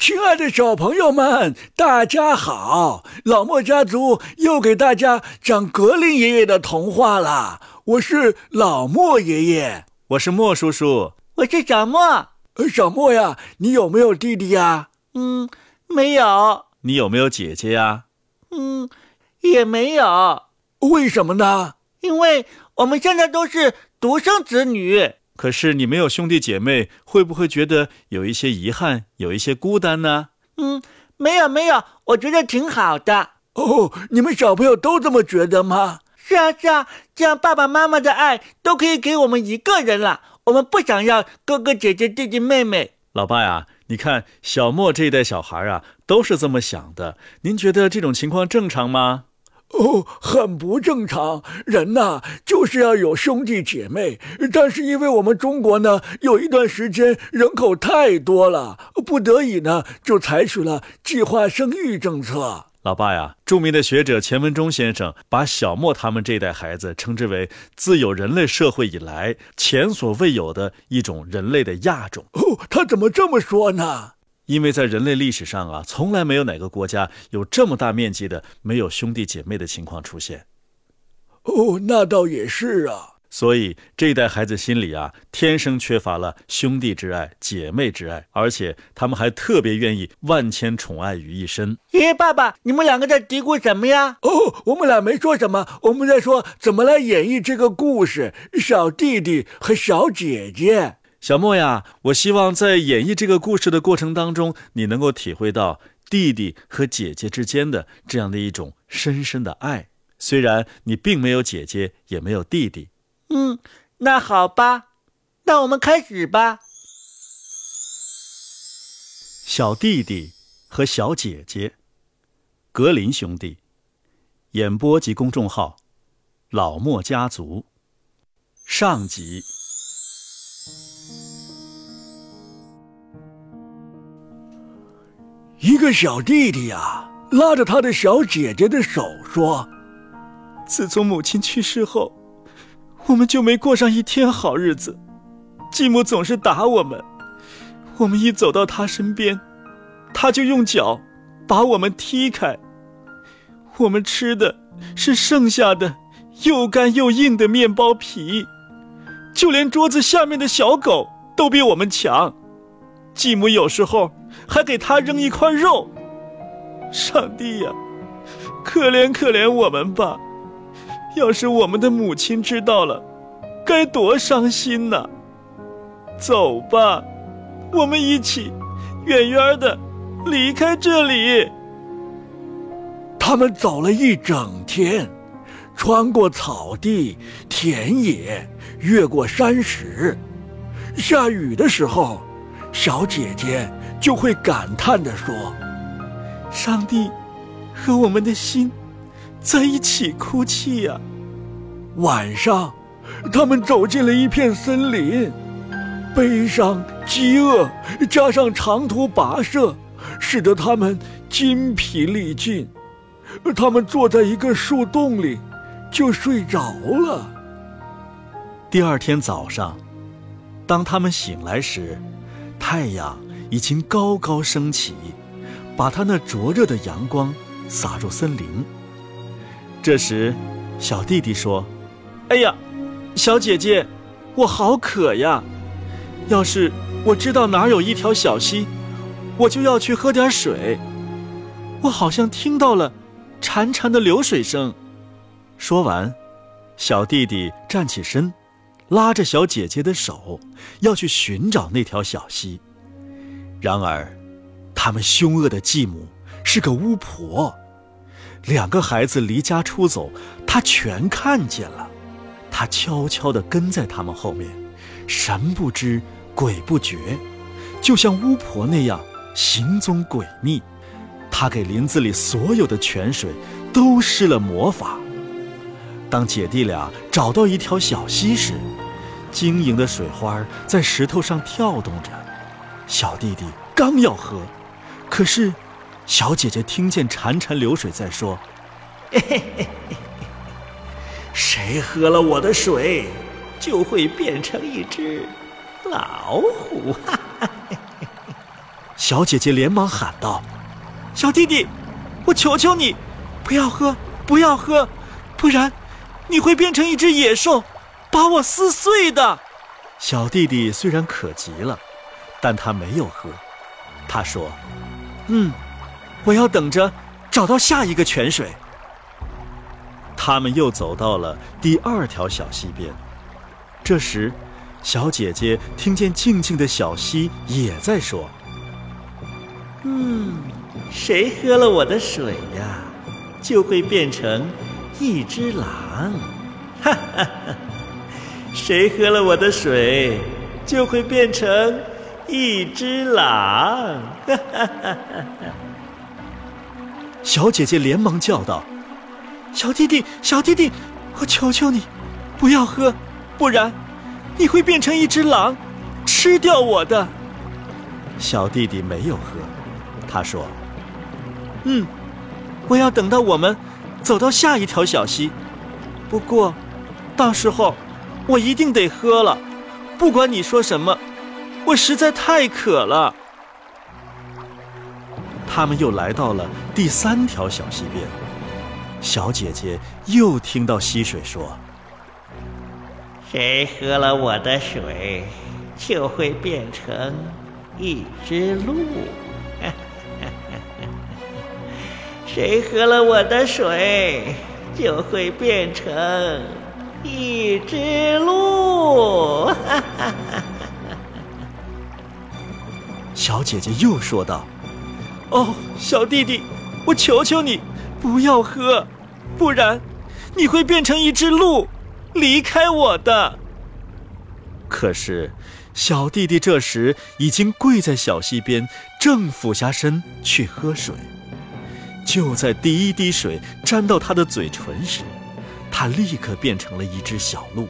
亲爱的小朋友们，大家好！老莫家族又给大家讲格林爷爷的童话了。我是老莫爷爷，我是莫叔叔，我是小莫。小莫呀，你有没有弟弟呀？嗯，没有。你有没有姐姐呀？嗯，也没有。为什么呢？因为我们现在都是独生子女。可是你没有兄弟姐妹，会不会觉得有一些遗憾，有一些孤单呢？嗯，没有没有，我觉得挺好的。哦，你们小朋友都这么觉得吗？是啊是啊，这样爸爸妈妈的爱都可以给我们一个人了。我们不想要哥哥姐姐弟弟妹妹。老爸呀，你看小莫这一代小孩啊，都是这么想的。您觉得这种情况正常吗？哦，很不正常。人呐，就是要有兄弟姐妹。但是因为我们中国呢，有一段时间人口太多了，不得已呢，就采取了计划生育政策。老爸呀，著名的学者钱文忠先生把小莫他们这一代孩子称之为自有人类社会以来前所未有的一种人类的亚种。哦，他怎么这么说呢？因为在人类历史上啊，从来没有哪个国家有这么大面积的没有兄弟姐妹的情况出现。哦，那倒也是啊。所以这一代孩子心里啊，天生缺乏了兄弟之爱、姐妹之爱，而且他们还特别愿意万千宠爱于一身。爷爷、爸爸，你们两个在嘀咕什么呀？哦，我们俩没说什么，我们在说怎么来演绎这个故事。小弟弟和小姐姐。小莫呀，我希望在演绎这个故事的过程当中，你能够体会到弟弟和姐姐之间的这样的一种深深的爱。虽然你并没有姐姐，也没有弟弟。嗯，那好吧，那我们开始吧。小弟弟和小姐姐，格林兄弟，演播及公众号，老莫家族，上集。一个小弟弟呀，拉着他的小姐姐的手说：“自从母亲去世后，我们就没过上一天好日子。继母总是打我们，我们一走到他身边，他就用脚把我们踢开。我们吃的是剩下的又干又硬的面包皮，就连桌子下面的小狗都比我们强。继母有时候……”还给他扔一块肉，上帝呀，可怜可怜我们吧！要是我们的母亲知道了，该多伤心呐！走吧，我们一起远远的离开这里。他们走了一整天，穿过草地、田野，越过山石。下雨的时候，小姐姐。就会感叹着说：“上帝和我们的心在一起哭泣呀。”晚上，他们走进了一片森林，悲伤、饥饿加上长途跋涉，使得他们筋疲力尽。他们坐在一个树洞里，就睡着了。第二天早上，当他们醒来时，太阳。已经高高升起，把他那灼热的阳光洒入森林。这时，小弟弟说：“哎呀，小姐姐，我好渴呀！要是我知道哪有一条小溪，我就要去喝点水。我好像听到了潺潺的流水声。”说完，小弟弟站起身，拉着小姐姐的手，要去寻找那条小溪。然而，他们凶恶的继母是个巫婆，两个孩子离家出走，她全看见了。她悄悄地跟在他们后面，神不知鬼不觉，就像巫婆那样行踪诡秘。她给林子里所有的泉水都施了魔法。当姐弟俩找到一条小溪时，晶莹的水花在石头上跳动着。小弟弟刚要喝，可是小姐姐听见潺潺流水在说：“ 谁喝了我的水，就会变成一只老虎。”小姐姐连忙喊道：“小弟弟，我求求你，不要喝，不要喝，不然你会变成一只野兽，把我撕碎的。”小弟弟虽然渴极了，但他没有喝。他说：“嗯，我要等着找到下一个泉水。”他们又走到了第二条小溪边，这时，小姐姐听见静静的小溪也在说：“嗯，谁喝了我的水呀，就会变成一只狼。哈哈哈！谁喝了我的水，就会变成一只狼。哈哈哈！小姐姐连忙叫道。小弟弟，小弟弟，我求求你，不要喝，不然你会变成一只狼，吃掉我的。小弟弟没有喝，他说：“嗯，我要等到我们走到下一条小溪。不过，到时候我一定得喝了，不管你说什么，我实在太渴了。”他们又来到了第三条小溪边。小姐姐又听到溪水说：“谁喝了我的水，就会变成一只鹿。谁喝了我的水，就会变成一只鹿。”哈哈哈小姐姐又说道：“哦，小弟弟，我求求你。”不要喝，不然你会变成一只鹿，离开我的。可是，小弟弟这时已经跪在小溪边，正俯下身去喝水。就在第一滴水沾到他的嘴唇时，他立刻变成了一只小鹿，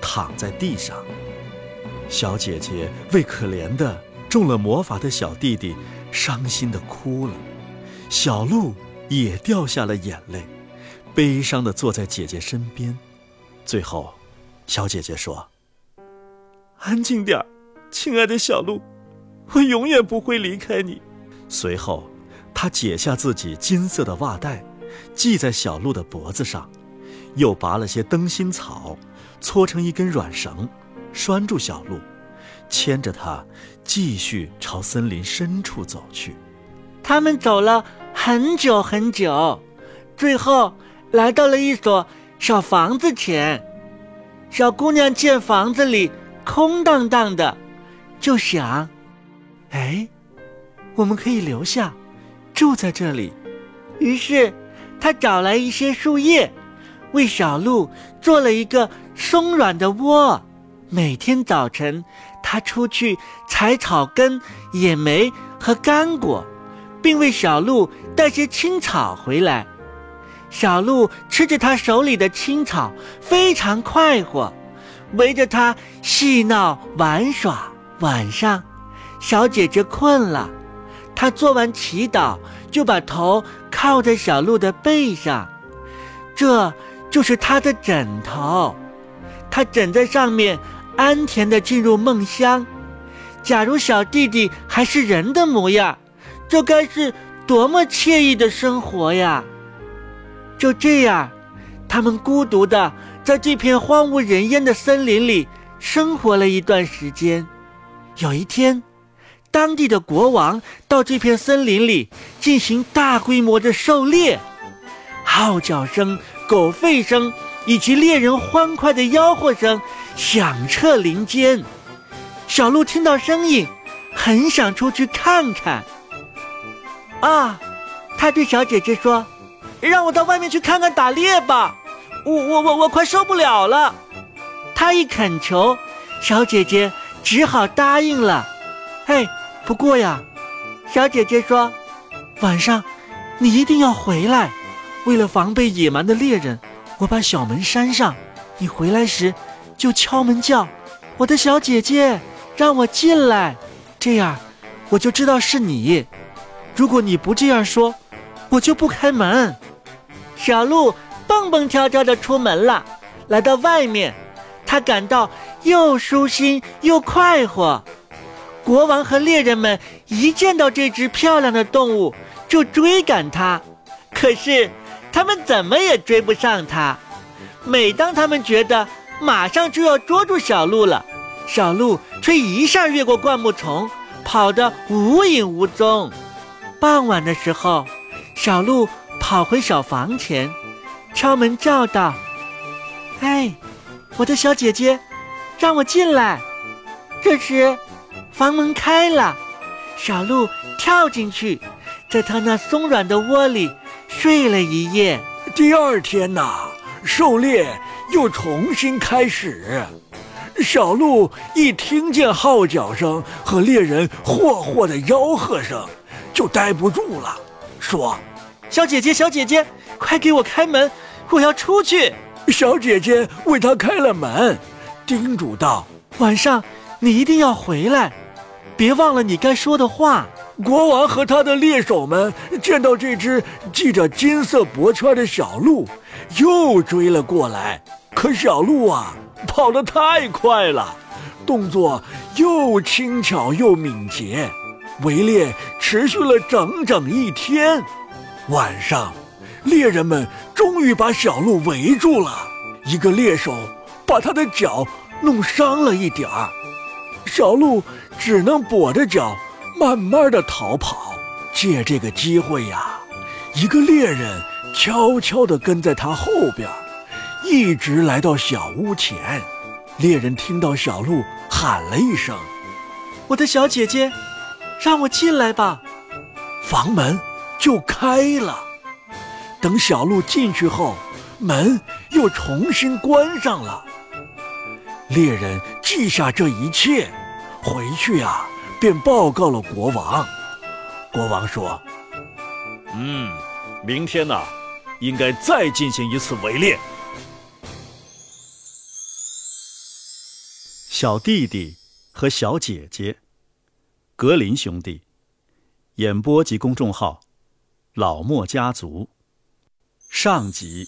躺在地上。小姐姐为可怜的中了魔法的小弟弟，伤心的哭了。小鹿。也掉下了眼泪，悲伤的坐在姐姐身边。最后，小姐姐说：“安静点儿，亲爱的小鹿，我永远不会离开你。”随后，她解下自己金色的袜带，系在小鹿的脖子上，又拔了些灯芯草，搓成一根软绳，拴住小鹿，牵着它继续朝森林深处走去。他们走了。很久很久，最后来到了一所小房子前。小姑娘见房子里空荡荡的，就想：“哎，我们可以留下，住在这里。”于是，她找来一些树叶，为小鹿做了一个松软的窝。每天早晨，他出去采草根、野莓和干果。并为小鹿带些青草回来，小鹿吃着他手里的青草，非常快活，围着他嬉闹玩耍。晚上，小姐姐困了，她做完祈祷，就把头靠在小鹿的背上，这就是她的枕头，她枕在上面，安恬的进入梦乡。假如小弟弟还是人的模样。这该是多么惬意的生活呀！就这样，他们孤独的在这片荒无人烟的森林里生活了一段时间。有一天，当地的国王到这片森林里进行大规模的狩猎，号角声、狗吠声以及猎人欢快的吆喝声响彻林间。小鹿听到声音，很想出去看看。啊，他对小姐姐说：“让我到外面去看看打猎吧，我我我我快受不了了。”他一恳求，小姐姐只好答应了。嘿，不过呀，小姐姐说：“晚上你一定要回来，为了防备野蛮的猎人，我把小门閂上。你回来时就敲门叫，我的小姐姐，让我进来，这样我就知道是你。”如果你不这样说，我就不开门。小鹿蹦蹦跳跳的出门了，来到外面，他感到又舒心又快活。国王和猎人们一见到这只漂亮的动物，就追赶它。可是，他们怎么也追不上它。每当他们觉得马上就要捉住小鹿了，小鹿却一下越过灌木丛，跑得无影无踪。傍晚的时候，小鹿跑回小房前，敲门叫道：“哎，我的小姐姐，让我进来。”这时，房门开了，小鹿跳进去，在它那松软的窝里睡了一夜。第二天呐，狩猎又重新开始。小鹿一听见号角声和猎人霍霍的吆喝声，就待不住了，说：“小姐姐，小姐姐，快给我开门，我要出去。”小姐姐为他开了门，叮嘱道：“晚上。”你一定要回来，别忘了你该说的话。国王和他的猎手们见到这只系着金色脖圈的小鹿，又追了过来。可小鹿啊，跑得太快了，动作又轻巧又敏捷。围猎持续了整整一天，晚上，猎人们终于把小鹿围住了。一个猎手把他的脚弄伤了一点儿。小鹿只能跛着脚，慢慢的逃跑。借这个机会呀，一个猎人悄悄地跟在他后边，一直来到小屋前。猎人听到小鹿喊了一声：“我的小姐姐，让我进来吧。”房门就开了。等小鹿进去后，门又重新关上了。猎人记下这一切。回去呀，便报告了国王。国王说：“嗯，明天呢，应该再进行一次围猎。”小弟弟和小姐姐，格林兄弟，演播及公众号：老莫家族，上集。